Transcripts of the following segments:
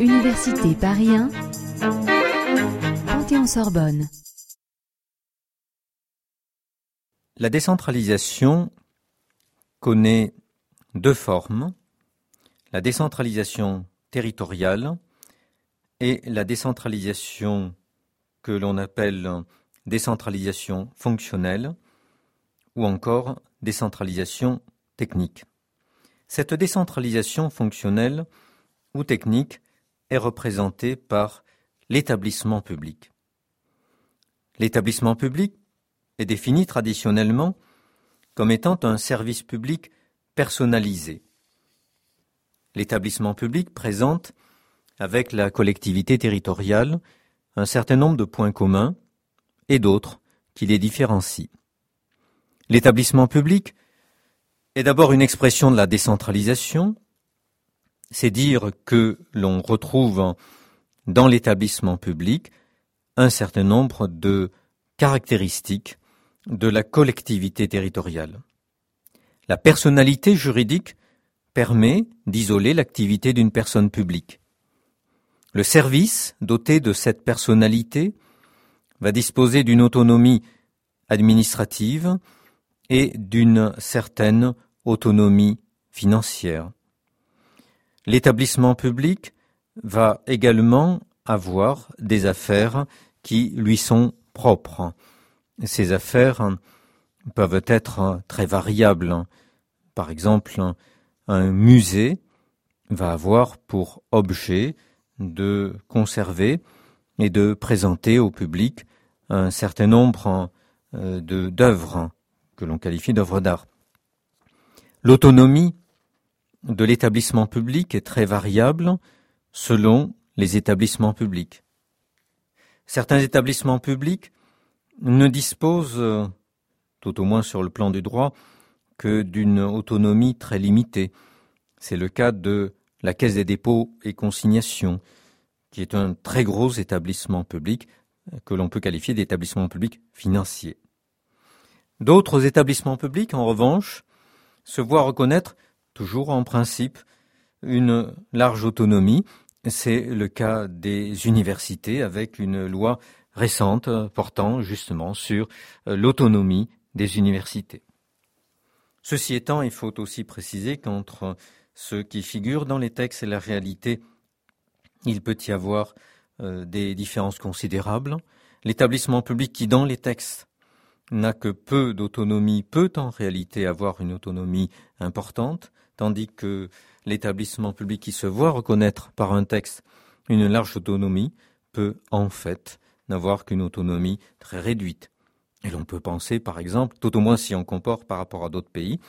Université Paris 1, Panthéon-Sorbonne. La décentralisation connaît deux formes, la décentralisation territoriale et la décentralisation que l'on appelle décentralisation fonctionnelle ou encore décentralisation technique. Cette décentralisation fonctionnelle ou technique est représentée par l'établissement public. L'établissement public est défini traditionnellement comme étant un service public personnalisé. L'établissement public présente, avec la collectivité territoriale, un certain nombre de points communs et d'autres qui les différencient. L'établissement public est d'abord une expression de la décentralisation, c'est dire que l'on retrouve dans l'établissement public un certain nombre de caractéristiques de la collectivité territoriale. La personnalité juridique permet d'isoler l'activité d'une personne publique. Le service, doté de cette personnalité, va disposer d'une autonomie administrative et d'une certaine autonomie financière. L'établissement public va également avoir des affaires qui lui sont propres. Ces affaires peuvent être très variables. Par exemple, un musée va avoir pour objet de conserver et de présenter au public un certain nombre euh, d'œuvres que l'on qualifie d'œuvres d'art. L'autonomie de l'établissement public est très variable selon les établissements publics. Certains établissements publics ne disposent, tout au moins sur le plan du droit, que d'une autonomie très limitée. C'est le cas de la Caisse des dépôts et consignations, qui est un très gros établissement public que l'on peut qualifier d'établissement public financier. D'autres établissements publics, en revanche, se voient reconnaître, toujours en principe, une large autonomie. C'est le cas des universités avec une loi récente portant justement sur euh, l'autonomie des universités. Ceci étant, il faut aussi préciser qu'entre ce qui figure dans les textes et la réalité, il peut y avoir euh, des différences considérables. L'établissement public qui, dans les textes, n'a que peu d'autonomie, peut en réalité avoir une autonomie importante, tandis que l'établissement public qui se voit reconnaître par un texte une large autonomie peut en fait n'avoir qu'une autonomie très réduite. Et l'on peut penser, par exemple, tout au moins si on compare par rapport à d'autres pays,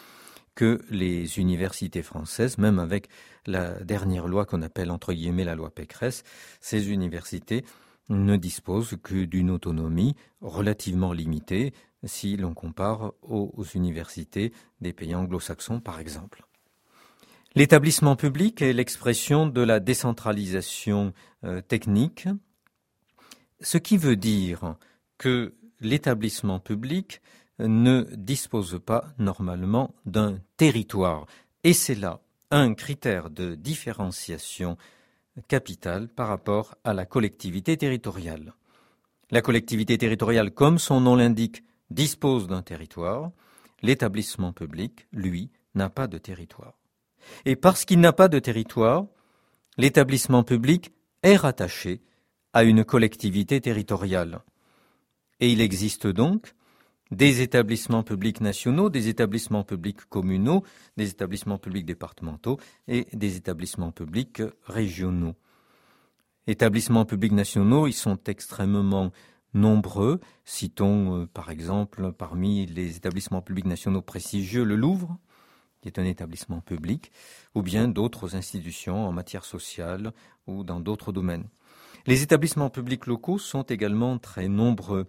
que les universités françaises, même avec la dernière loi qu'on appelle entre guillemets la loi Pécresse, ces universités ne disposent que d'une autonomie relativement limitée si l'on compare aux, universités des pays anglo-saxons, par exemple. L'établissement public est l'expression de la décentralisation euh, technique, ce qui veut dire que l'établissement public ne dispose pas normalement d'un territoire. Et c'est là un critère de différenciation capitale par rapport à la collectivité territoriale. La collectivité territoriale, comme son nom l'indique, dispose d'un territoire. L'établissement public, lui, n'a pas de territoire. Et parce qu'il n'a pas de territoire, l'établissement public est rattaché à une collectivité territoriale. Et il existe donc des établissements publics nationaux, des établissements publics communaux, des établissements publics départementaux et des établissements publics régionaux. Établissements publics nationaux, ils sont extrêmement nombreux. Citons euh, par exemple parmi les établissements publics nationaux prestigieux le Louvre, qui est un établissement public, ou bien d'autres institutions en matière sociale ou dans d'autres domaines. Les établissements publics locaux sont également très nombreux.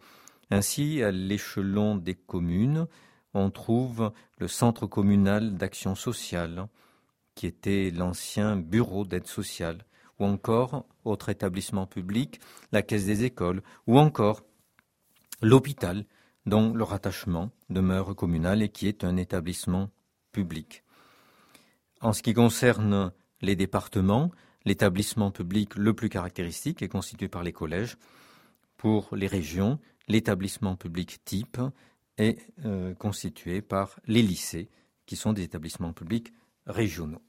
Ainsi, à l'échelon des communes, on trouve le Centre communal d'action sociale, qui était l'ancien bureau d'aide sociale, ou encore, autre établissement public, la Caisse des écoles, ou encore l'hôpital, dont le rattachement demeure communal et qui est un établissement public. En ce qui concerne les départements, l'établissement public le plus caractéristique est constitué par les collèges. Pour les régions, l'établissement public type est euh, constitué par les lycées, qui sont des établissements publics régionaux.